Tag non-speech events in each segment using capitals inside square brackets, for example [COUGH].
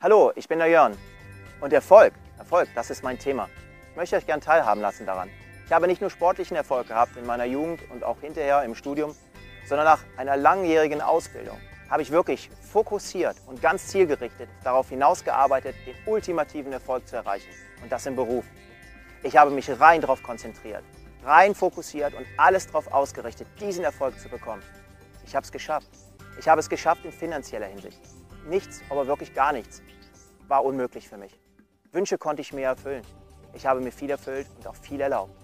Hallo, ich bin der Jörn. Und Erfolg, Erfolg, das ist mein Thema. Ich möchte euch gern teilhaben lassen daran. Ich habe nicht nur sportlichen Erfolg gehabt in meiner Jugend und auch hinterher im Studium, sondern nach einer langjährigen Ausbildung habe ich wirklich fokussiert und ganz zielgerichtet darauf hinausgearbeitet, den ultimativen Erfolg zu erreichen. Und das im Beruf. Ich habe mich rein darauf konzentriert, rein fokussiert und alles darauf ausgerichtet, diesen Erfolg zu bekommen. Ich habe es geschafft. Ich habe es geschafft in finanzieller Hinsicht. Nichts, aber wirklich gar nichts war unmöglich für mich. Wünsche konnte ich mir erfüllen. Ich habe mir viel erfüllt und auch viel erlaubt.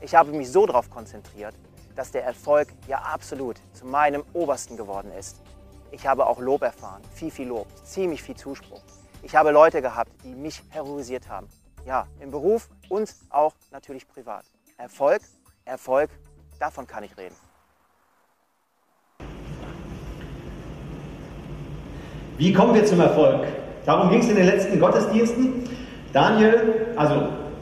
Ich habe mich so darauf konzentriert, dass der Erfolg ja absolut zu meinem Obersten geworden ist. Ich habe auch Lob erfahren, viel, viel Lob, ziemlich viel Zuspruch. Ich habe Leute gehabt, die mich heroisiert haben. Ja, im Beruf und auch natürlich privat. Erfolg, Erfolg, davon kann ich reden. Wie kommen wir zum Erfolg? Darum ging es in den letzten Gottesdiensten. Daniel, also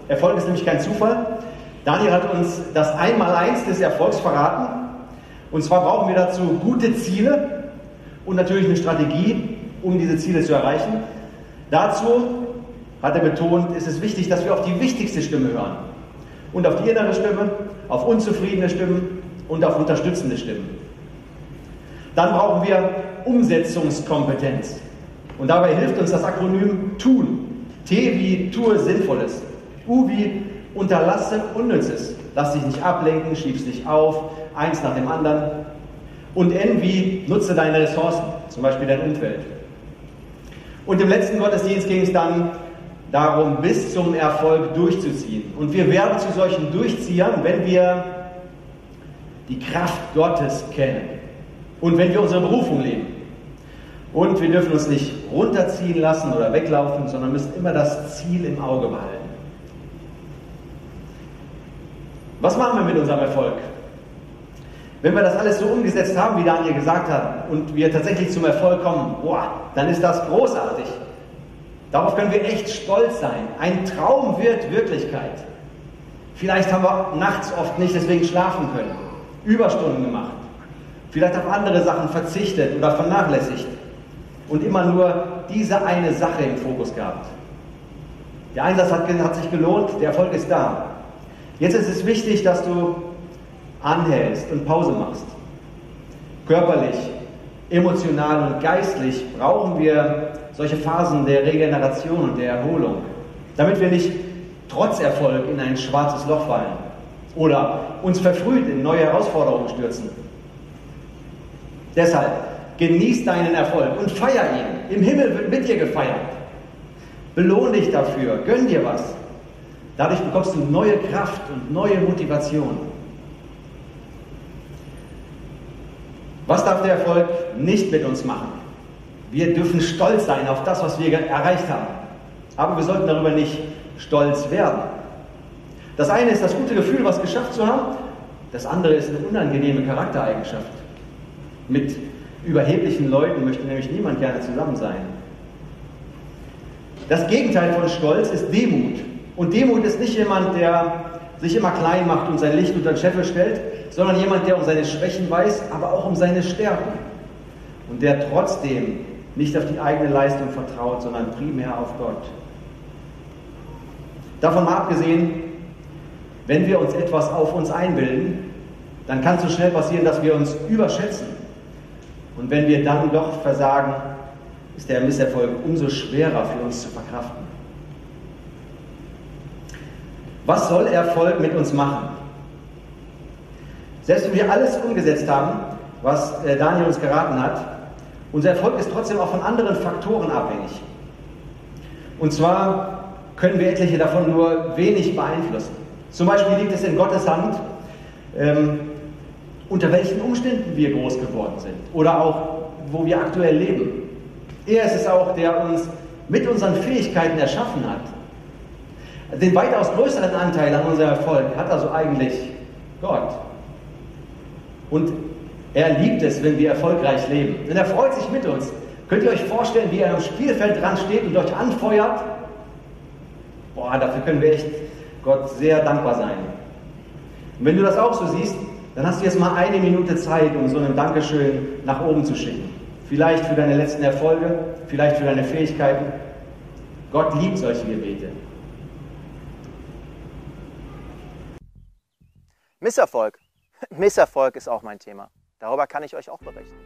Erfolg ist nämlich kein Zufall. Daniel hat uns das Einmaleins des Erfolgs verraten. Und zwar brauchen wir dazu gute Ziele und natürlich eine Strategie, um diese Ziele zu erreichen. Dazu hat er betont, ist es wichtig, dass wir auf die wichtigste Stimme hören. Und auf die innere Stimme, auf unzufriedene Stimmen und auf unterstützende Stimmen. Dann brauchen wir Umsetzungskompetenz. Und dabei hilft uns das Akronym TUN. T wie tue Sinnvolles. U wie unterlasse Unnützes. Lass dich nicht ablenken, schieb's nicht auf, eins nach dem anderen. Und N wie nutze deine Ressourcen, zum Beispiel dein Umfeld. Und im letzten Gottesdienst ging es dann darum, bis zum Erfolg durchzuziehen. Und wir werden zu solchen Durchziehern, wenn wir die Kraft Gottes kennen und wenn wir unsere Berufung leben. Und wir dürfen uns nicht runterziehen lassen oder weglaufen, sondern müssen immer das Ziel im Auge behalten. Was machen wir mit unserem Erfolg? Wenn wir das alles so umgesetzt haben, wie Daniel gesagt hat, und wir tatsächlich zum Erfolg kommen, boah, dann ist das großartig. Darauf können wir echt stolz sein. Ein Traum wird Wirklichkeit. Vielleicht haben wir nachts oft nicht deswegen schlafen können, Überstunden gemacht, vielleicht auf andere Sachen verzichtet oder vernachlässigt und immer nur diese eine Sache im Fokus gehabt. Der Einsatz hat, hat sich gelohnt, der Erfolg ist da. Jetzt ist es wichtig, dass du anhältst und Pause machst. Körperlich, emotional und geistlich brauchen wir solche Phasen der Regeneration und der Erholung, damit wir nicht trotz Erfolg in ein schwarzes Loch fallen oder uns verfrüht in neue Herausforderungen stürzen. Deshalb genieß deinen Erfolg und feier ihn. Im Himmel wird mit dir gefeiert. Belohn dich dafür, gönn dir was. Dadurch bekommst du neue Kraft und neue Motivation. Was darf der Erfolg nicht mit uns machen? Wir dürfen stolz sein auf das, was wir erreicht haben. Aber wir sollten darüber nicht stolz werden. Das eine ist das gute Gefühl, was geschafft zu haben. Das andere ist eine unangenehme Charaktereigenschaft. Mit überheblichen Leuten möchte nämlich niemand gerne zusammen sein. Das Gegenteil von Stolz ist Demut. Und Demut ist nicht jemand, der sich immer klein macht und sein Licht unter den Scheffel stellt, sondern jemand, der um seine Schwächen weiß, aber auch um seine Stärken. Und der trotzdem nicht auf die eigene Leistung vertraut, sondern primär auf Gott. Davon mal abgesehen, wenn wir uns etwas auf uns einbilden, dann kann es so schnell passieren, dass wir uns überschätzen. Und wenn wir dann doch versagen, ist der Misserfolg umso schwerer für uns zu verkraften. Was soll Erfolg mit uns machen? Selbst wenn wir alles umgesetzt haben, was äh, Daniel uns geraten hat, unser Erfolg ist trotzdem auch von anderen Faktoren abhängig. Und zwar können wir etliche davon nur wenig beeinflussen. Zum Beispiel liegt es in Gottes Hand, ähm, unter welchen Umständen wir groß geworden sind oder auch wo wir aktuell leben. Er ist es auch, der uns mit unseren Fähigkeiten erschaffen hat. Den weitaus größeren Anteil an unserem Erfolg hat also eigentlich Gott. Und er liebt es, wenn wir erfolgreich leben. Denn er freut sich mit uns. Könnt ihr euch vorstellen, wie er am Spielfeld dran steht und euch anfeuert? Boah, dafür können wir echt Gott sehr dankbar sein. Und wenn du das auch so siehst, dann hast du jetzt mal eine Minute Zeit, um so ein Dankeschön nach oben zu schicken. vielleicht für deine letzten Erfolge, vielleicht für deine Fähigkeiten. Gott liebt solche Gebete. Misserfolg. [LAUGHS] Misserfolg ist auch mein Thema. Darüber kann ich euch auch berichten.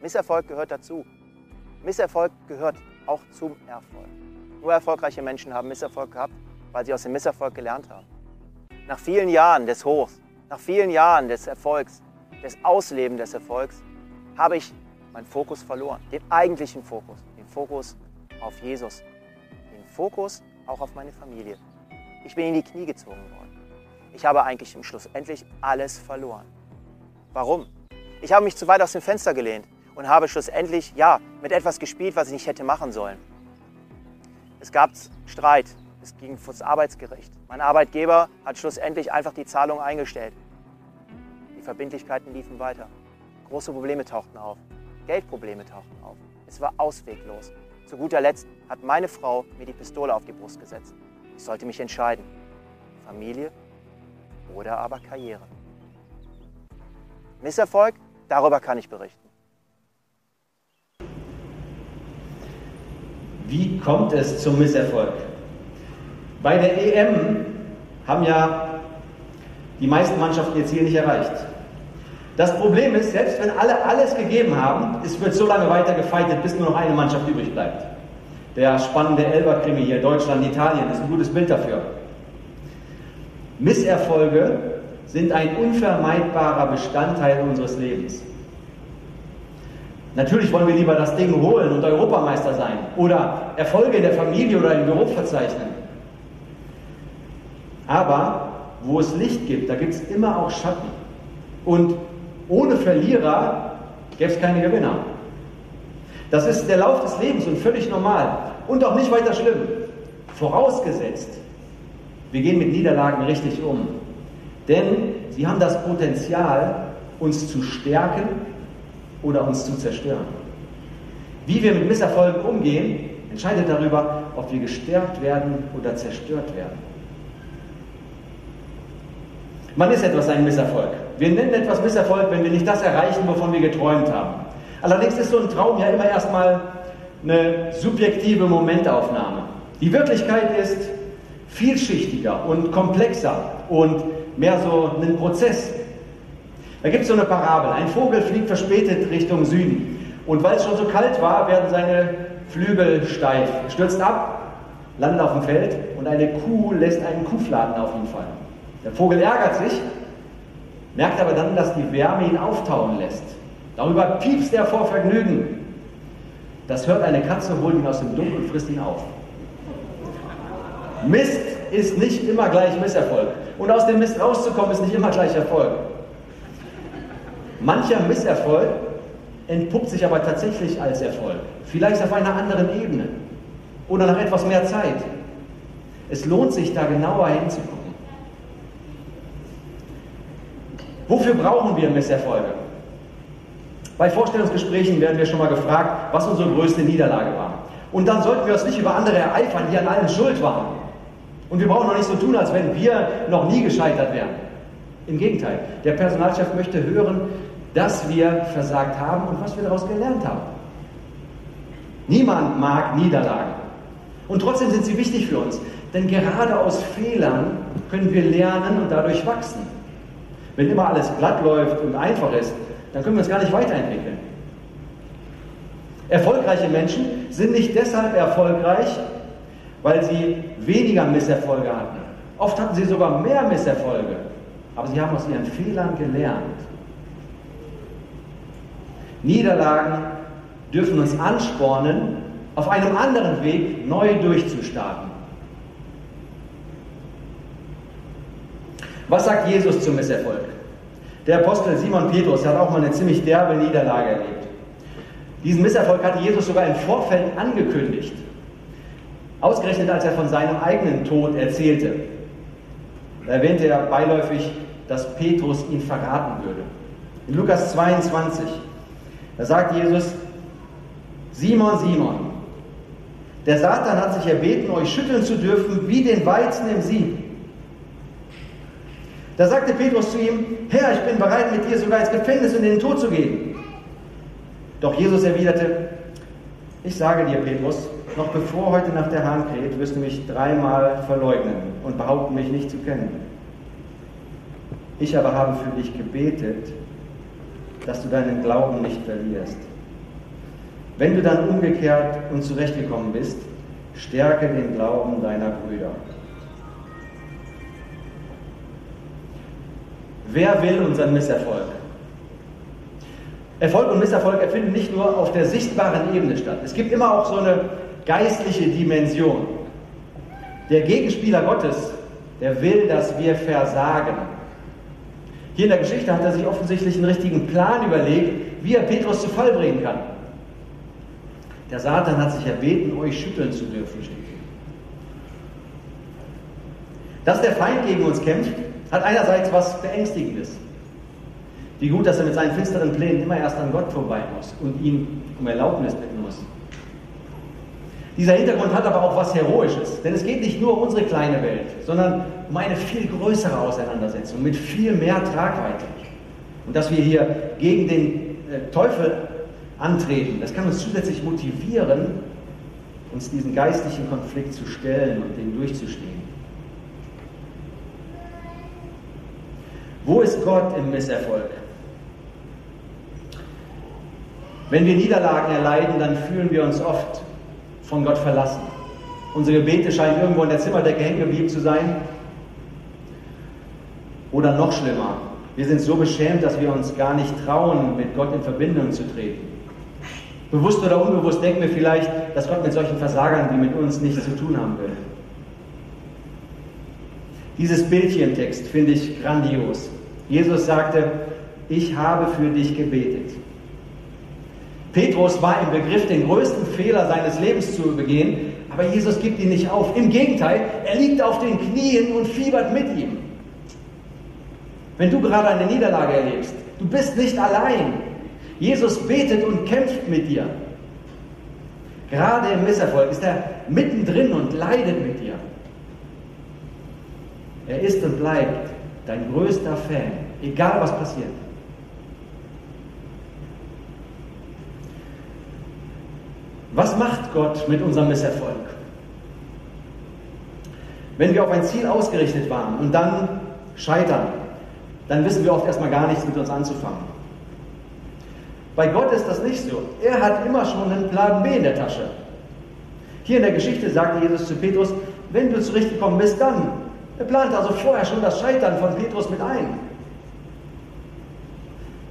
Misserfolg gehört dazu. Misserfolg gehört auch zum Erfolg. Nur erfolgreiche Menschen haben Misserfolg gehabt, weil sie aus dem Misserfolg gelernt haben. Nach vielen Jahren des Hochs, nach vielen Jahren des Erfolgs, des Auslebens des Erfolgs, habe ich meinen Fokus verloren. Den eigentlichen Fokus. Den Fokus auf Jesus. Den Fokus auch auf meine Familie. Ich bin in die Knie gezogen worden. Ich habe eigentlich im Schluss endlich alles verloren. Warum? Ich habe mich zu weit aus dem Fenster gelehnt und habe schlussendlich, ja, mit etwas gespielt, was ich nicht hätte machen sollen. Es gab Streit, es ging vor das Arbeitsgericht. Mein Arbeitgeber hat schlussendlich einfach die Zahlung eingestellt. Die Verbindlichkeiten liefen weiter. Große Probleme tauchten auf. Geldprobleme tauchten auf. Es war ausweglos. Zu guter Letzt hat meine Frau mir die Pistole auf die Brust gesetzt. Ich sollte mich entscheiden. Familie oder aber Karriere. Misserfolg, darüber kann ich berichten. Wie kommt es zum Misserfolg? Bei der EM haben ja die meisten Mannschaften ihr Ziel nicht erreicht. Das Problem ist, selbst wenn alle alles gegeben haben, es wird so lange weiter gefeitet, bis nur noch eine Mannschaft übrig bleibt. Der spannende Elber-Krimi hier, Deutschland, Italien, ist ein gutes Bild dafür. Misserfolge sind ein unvermeidbarer Bestandteil unseres Lebens. Natürlich wollen wir lieber das Ding holen und Europameister sein oder Erfolge in der Familie oder im Beruf verzeichnen. Aber wo es Licht gibt, da gibt es immer auch Schatten. Und ohne Verlierer gäbe es keine Gewinner. Das ist der Lauf des Lebens und völlig normal und auch nicht weiter schlimm. Vorausgesetzt, wir gehen mit Niederlagen richtig um. Denn sie haben das Potenzial, uns zu stärken oder uns zu zerstören. Wie wir mit Misserfolgen umgehen, entscheidet darüber, ob wir gestärkt werden oder zerstört werden. Man ist etwas ein Misserfolg. Wir nennen etwas Misserfolg, wenn wir nicht das erreichen, wovon wir geträumt haben. Allerdings ist so ein Traum ja immer erstmal eine subjektive Momentaufnahme. Die Wirklichkeit ist vielschichtiger und komplexer und mehr so ein Prozess. Da gibt es so eine Parabel. Ein Vogel fliegt verspätet Richtung Süden. Und weil es schon so kalt war, werden seine Flügel steif. Er stürzt ab, landet auf dem Feld und eine Kuh lässt einen Kuhfladen auf ihn fallen. Der Vogel ärgert sich, merkt aber dann, dass die Wärme ihn auftauen lässt. Darüber piepst er vor Vergnügen. Das hört eine Katze, holt ihn aus dem Dunkel und frisst ihn auf. Mist ist nicht immer gleich Misserfolg. Und aus dem Mist rauszukommen ist nicht immer gleich Erfolg. Mancher Misserfolg entpuppt sich aber tatsächlich als Erfolg. Vielleicht auf einer anderen Ebene oder nach etwas mehr Zeit. Es lohnt sich da genauer hinzugucken. Wofür brauchen wir Misserfolge? Bei Vorstellungsgesprächen werden wir schon mal gefragt, was unsere größte Niederlage war. Und dann sollten wir uns nicht über andere ereifern, die an allem schuld waren. Und wir brauchen noch nicht so tun, als wenn wir noch nie gescheitert wären. Im Gegenteil, der Personalchef möchte hören, dass wir versagt haben und was wir daraus gelernt haben. Niemand mag Niederlagen. Und trotzdem sind sie wichtig für uns. Denn gerade aus Fehlern können wir lernen und dadurch wachsen. Wenn immer alles glatt läuft und einfach ist, dann können wir uns gar nicht weiterentwickeln. Erfolgreiche Menschen sind nicht deshalb erfolgreich, weil sie weniger Misserfolge hatten. Oft hatten sie sogar mehr Misserfolge, aber sie haben aus ihren Fehlern gelernt. Niederlagen dürfen uns anspornen, auf einem anderen Weg neu durchzustarten. Was sagt Jesus zum Misserfolg? Der Apostel Simon Petrus hat auch mal eine ziemlich derbe Niederlage erlebt. Diesen Misserfolg hatte Jesus sogar im Vorfeld angekündigt. Ausgerechnet als er von seinem eigenen Tod erzählte, erwähnte er beiläufig, dass Petrus ihn verraten würde. In Lukas 22, da sagt Jesus, Simon, Simon, der Satan hat sich erbeten, euch schütteln zu dürfen wie den Weizen im Sieb. Da sagte Petrus zu ihm, Herr, ich bin bereit, mit dir sogar ins Gefängnis und in den Tod zu gehen. Doch Jesus erwiderte, ich sage dir, Petrus, noch bevor heute Nacht der Hahn kräht, wirst du mich dreimal verleugnen und behaupten, mich nicht zu kennen. Ich aber habe für dich gebetet, dass du deinen Glauben nicht verlierst. Wenn du dann umgekehrt und zurechtgekommen bist, stärke den Glauben deiner Brüder. Wer will unseren Misserfolg? Erfolg und Misserfolg erfinden nicht nur auf der sichtbaren Ebene statt. Es gibt immer auch so eine geistliche Dimension. Der Gegenspieler Gottes, der will, dass wir versagen. Hier in der Geschichte hat er sich offensichtlich einen richtigen Plan überlegt, wie er Petrus zu Fall bringen kann. Der Satan hat sich erbeten, euch schütteln zu dürfen. Dass der Feind gegen uns kämpft, hat einerseits was Beängstigendes. Wie gut, dass er mit seinen finsteren Plänen immer erst an Gott vorbei muss und ihn um Erlaubnis bitten muss. Dieser Hintergrund hat aber auch was Heroisches, denn es geht nicht nur um unsere kleine Welt, sondern um eine viel größere Auseinandersetzung mit viel mehr Tragweite. Und dass wir hier gegen den äh, Teufel antreten, das kann uns zusätzlich motivieren, uns diesen geistlichen Konflikt zu stellen und den durchzustehen. Wo ist Gott im Misserfolg? Wenn wir Niederlagen erleiden, dann fühlen wir uns oft von Gott verlassen. Unsere Gebete scheinen irgendwo in der Zimmerdecke hängen geblieben zu sein. Oder noch schlimmer, wir sind so beschämt, dass wir uns gar nicht trauen, mit Gott in Verbindung zu treten. Bewusst oder unbewusst denken wir vielleicht, dass Gott mit solchen Versagern wie mit uns nichts zu tun haben will. Dieses Bild hier im Text finde ich grandios. Jesus sagte, ich habe für dich gebetet. Petrus war im Begriff, den größten Fehler seines Lebens zu begehen, aber Jesus gibt ihn nicht auf. Im Gegenteil, er liegt auf den Knien und fiebert mit ihm. Wenn du gerade eine Niederlage erlebst, du bist nicht allein. Jesus betet und kämpft mit dir. Gerade im Misserfolg ist er mittendrin und leidet mit dir. Er ist und bleibt dein größter Fan, egal was passiert. Was macht Gott mit unserem Misserfolg? Wenn wir auf ein Ziel ausgerichtet waren und dann scheitern, dann wissen wir oft erstmal gar nichts mit uns anzufangen. Bei Gott ist das nicht so. Er hat immer schon einen Plan B in der Tasche. Hier in der Geschichte sagte Jesus zu Petrus, wenn du zurechtgekommen bist, dann. Er plante also vorher schon das Scheitern von Petrus mit ein.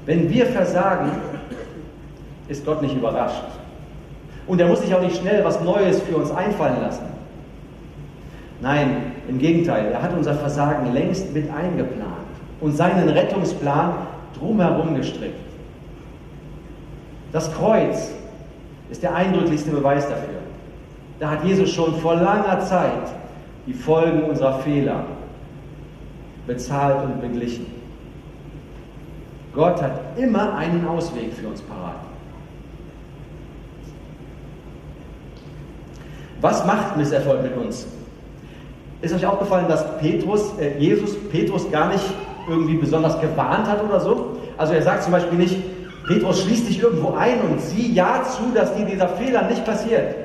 Wenn wir versagen, ist Gott nicht überrascht. Und er muss sich auch nicht schnell was Neues für uns einfallen lassen. Nein, im Gegenteil, er hat unser Versagen längst mit eingeplant und seinen Rettungsplan drumherum gestrickt. Das Kreuz ist der eindrücklichste Beweis dafür. Da hat Jesus schon vor langer Zeit die Folgen unserer Fehler bezahlt und beglichen. Gott hat immer einen Ausweg für uns parat. Was macht Misserfolg mit uns? Ist euch aufgefallen, dass Petrus, äh, Jesus Petrus gar nicht irgendwie besonders gewarnt hat oder so? Also er sagt zum Beispiel nicht, Petrus schließt dich irgendwo ein und sieh ja zu, dass dir dieser Fehler nicht passiert.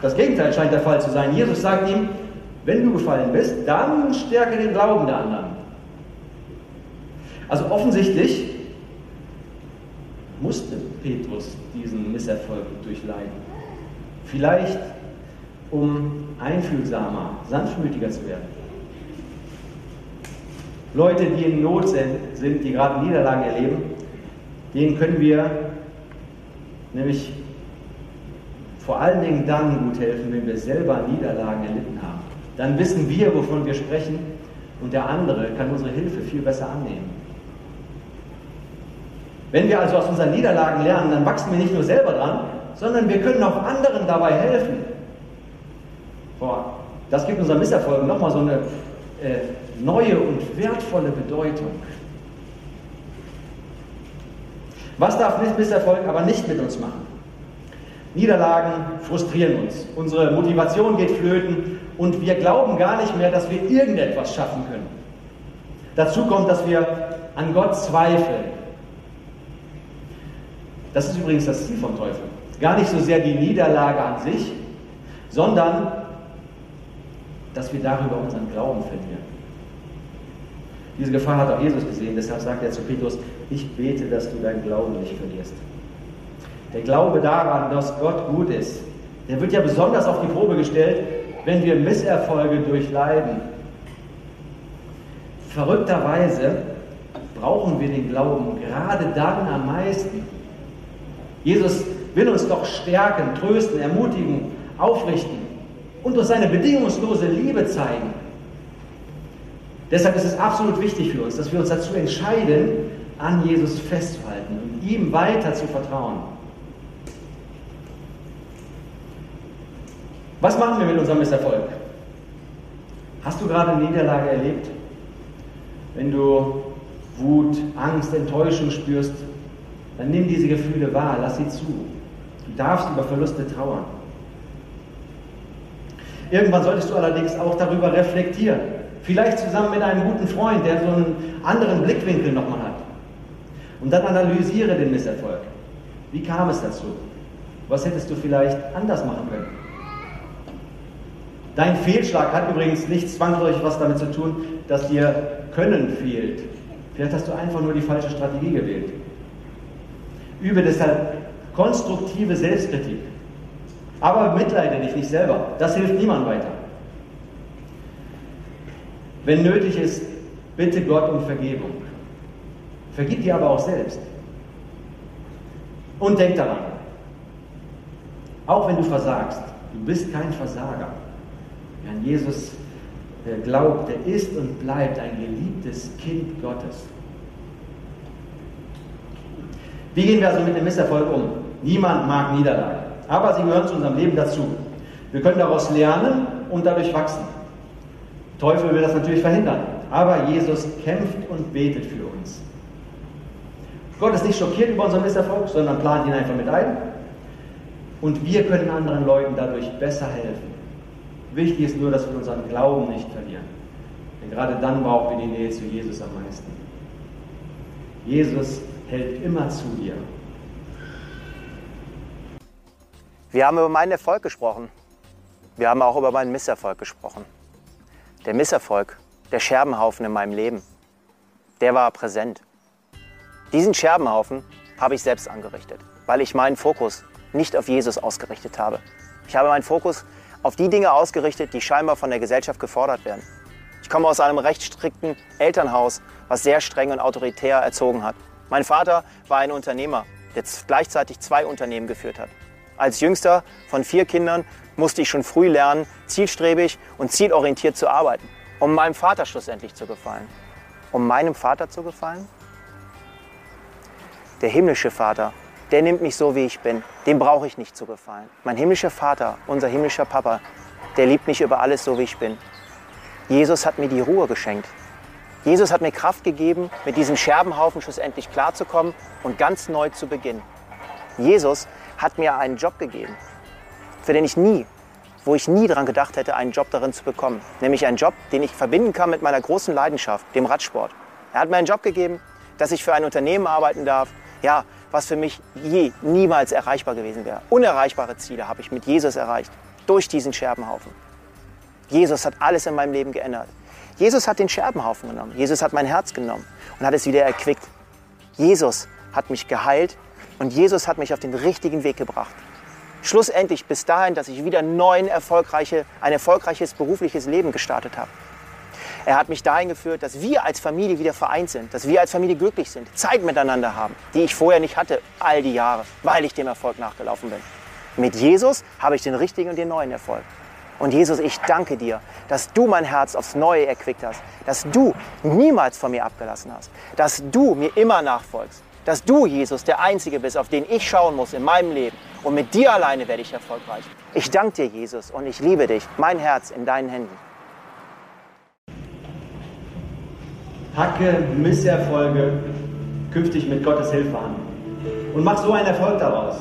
Das Gegenteil scheint der Fall zu sein. Jesus sagt ihm, wenn du gefallen bist, dann stärke den Glauben der anderen. Also offensichtlich musste Petrus diesen Misserfolg durchleiden. Vielleicht um einfühlsamer, sanftmütiger zu werden. Leute, die in Not sind, die gerade Niederlagen erleben, denen können wir nämlich vor allen Dingen dann gut helfen, wenn wir selber Niederlagen erlitten haben. Dann wissen wir, wovon wir sprechen und der andere kann unsere Hilfe viel besser annehmen. Wenn wir also aus unseren Niederlagen lernen, dann wachsen wir nicht nur selber dran, sondern wir können auch anderen dabei helfen. Boah, das gibt unserem Misserfolg nochmal so eine äh, neue und wertvolle Bedeutung. Was darf Misserfolg aber nicht mit uns machen? Niederlagen frustrieren uns. Unsere Motivation geht flöten und wir glauben gar nicht mehr, dass wir irgendetwas schaffen können. Dazu kommt, dass wir an Gott zweifeln Das ist übrigens das Ziel vom Teufel. Gar nicht so sehr die Niederlage an sich, sondern dass wir darüber unseren Glauben verlieren. Diese Gefahr hat auch Jesus gesehen, deshalb sagt er zu Petrus, ich bete, dass du deinen Glauben nicht verlierst. Der Glaube daran, dass Gott gut ist, der wird ja besonders auf die Probe gestellt, wenn wir Misserfolge durchleiden. Verrückterweise brauchen wir den Glauben gerade dann am meisten. Jesus will uns doch stärken, trösten, ermutigen, aufrichten und durch seine bedingungslose Liebe zeigen. Deshalb ist es absolut wichtig für uns, dass wir uns dazu entscheiden, an Jesus festzuhalten und ihm weiter zu vertrauen. Was machen wir mit unserem Misserfolg? Hast du gerade eine Niederlage erlebt? Wenn du Wut, Angst, Enttäuschung spürst, dann nimm diese Gefühle wahr, lass sie zu. Du darfst über Verluste trauern. Irgendwann solltest du allerdings auch darüber reflektieren. Vielleicht zusammen mit einem guten Freund, der so einen anderen Blickwinkel nochmal hat. Und dann analysiere den Misserfolg. Wie kam es dazu? Was hättest du vielleicht anders machen können? Dein Fehlschlag hat übrigens nicht zwangsläufig was damit zu tun, dass dir Können fehlt. Vielleicht hast du einfach nur die falsche Strategie gewählt. Übe deshalb konstruktive Selbstkritik. Aber mitleide dich nicht selber. Das hilft niemand weiter. Wenn nötig ist, bitte Gott um Vergebung. Vergib dir aber auch selbst. Und denk daran, auch wenn du versagst, du bist kein Versager. An Jesus glaubt, der ist und bleibt ein geliebtes Kind Gottes. Wie gehen wir also mit dem Misserfolg um? Niemand mag Niederlage, aber sie gehören zu unserem Leben dazu. Wir können daraus lernen und dadurch wachsen. Teufel will das natürlich verhindern, aber Jesus kämpft und betet für uns. Gott ist nicht schockiert über unseren Misserfolg, sondern plant ihn einfach mit ein. Und wir können anderen Leuten dadurch besser helfen. Wichtig ist nur, dass wir unseren Glauben nicht verlieren. Denn gerade dann brauchen wir die Nähe zu Jesus am meisten. Jesus hält immer zu dir. Wir haben über meinen Erfolg gesprochen. Wir haben auch über meinen Misserfolg gesprochen. Der Misserfolg, der Scherbenhaufen in meinem Leben, der war präsent. Diesen Scherbenhaufen habe ich selbst angerichtet, weil ich meinen Fokus nicht auf Jesus ausgerichtet habe. Ich habe meinen Fokus auf die Dinge ausgerichtet, die scheinbar von der Gesellschaft gefordert werden. Ich komme aus einem recht strikten Elternhaus, was sehr streng und autoritär erzogen hat. Mein Vater war ein Unternehmer, der gleichzeitig zwei Unternehmen geführt hat. Als jüngster von vier Kindern musste ich schon früh lernen, zielstrebig und zielorientiert zu arbeiten, um meinem Vater schlussendlich zu gefallen. Um meinem Vater zu gefallen? Der himmlische Vater der nimmt mich so, wie ich bin. Dem brauche ich nicht zu gefallen. Mein himmlischer Vater, unser himmlischer Papa, der liebt mich über alles so, wie ich bin. Jesus hat mir die Ruhe geschenkt. Jesus hat mir Kraft gegeben, mit diesem Scherbenhaufen schlussendlich klarzukommen und ganz neu zu beginnen. Jesus hat mir einen Job gegeben, für den ich nie, wo ich nie daran gedacht hätte, einen Job darin zu bekommen. Nämlich einen Job, den ich verbinden kann mit meiner großen Leidenschaft, dem Radsport. Er hat mir einen Job gegeben, dass ich für ein Unternehmen arbeiten darf, ja, was für mich je niemals erreichbar gewesen wäre. Unerreichbare Ziele habe ich mit Jesus erreicht, durch diesen Scherbenhaufen. Jesus hat alles in meinem Leben geändert. Jesus hat den Scherbenhaufen genommen. Jesus hat mein Herz genommen und hat es wieder erquickt. Jesus hat mich geheilt und Jesus hat mich auf den richtigen Weg gebracht. Schlussendlich bis dahin, dass ich wieder neuen erfolgreiche, ein erfolgreiches berufliches Leben gestartet habe. Er hat mich dahin geführt, dass wir als Familie wieder vereint sind, dass wir als Familie glücklich sind, Zeit miteinander haben, die ich vorher nicht hatte, all die Jahre, weil ich dem Erfolg nachgelaufen bin. Mit Jesus habe ich den richtigen und den neuen Erfolg. Und Jesus, ich danke dir, dass du mein Herz aufs Neue erquickt hast, dass du niemals von mir abgelassen hast, dass du mir immer nachfolgst, dass du, Jesus, der Einzige bist, auf den ich schauen muss in meinem Leben. Und mit dir alleine werde ich erfolgreich. Ich danke dir, Jesus, und ich liebe dich, mein Herz in deinen Händen. Hacke Misserfolge künftig mit Gottes Hilfe an. Und mach so einen Erfolg daraus.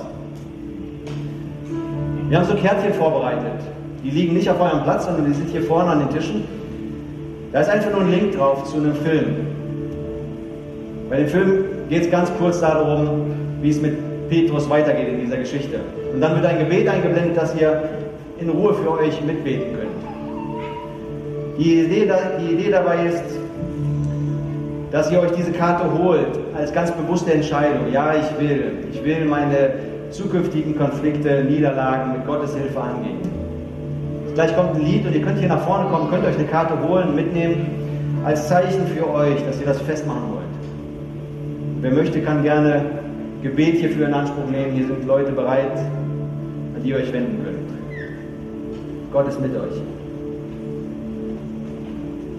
Wir haben so Kärtchen vorbereitet. Die liegen nicht auf eurem Platz, sondern die sind hier vorne an den Tischen. Da ist einfach nur ein Link drauf zu einem Film. Bei dem Film geht es ganz kurz darum, wie es mit Petrus weitergeht in dieser Geschichte. Und dann wird ein Gebet eingeblendet, dass ihr in Ruhe für euch mitbeten könnt. Die Idee, die Idee dabei ist, dass ihr euch diese Karte holt als ganz bewusste Entscheidung. Ja, ich will. Ich will meine zukünftigen Konflikte, Niederlagen mit Gottes Hilfe angehen. Gleich kommt ein Lied und ihr könnt hier nach vorne kommen, könnt euch eine Karte holen, mitnehmen, als Zeichen für euch, dass ihr das festmachen wollt. Wer möchte, kann gerne Gebet hierfür in Anspruch nehmen. Hier sind Leute bereit, an die ihr euch wenden könnt. Gott ist mit euch.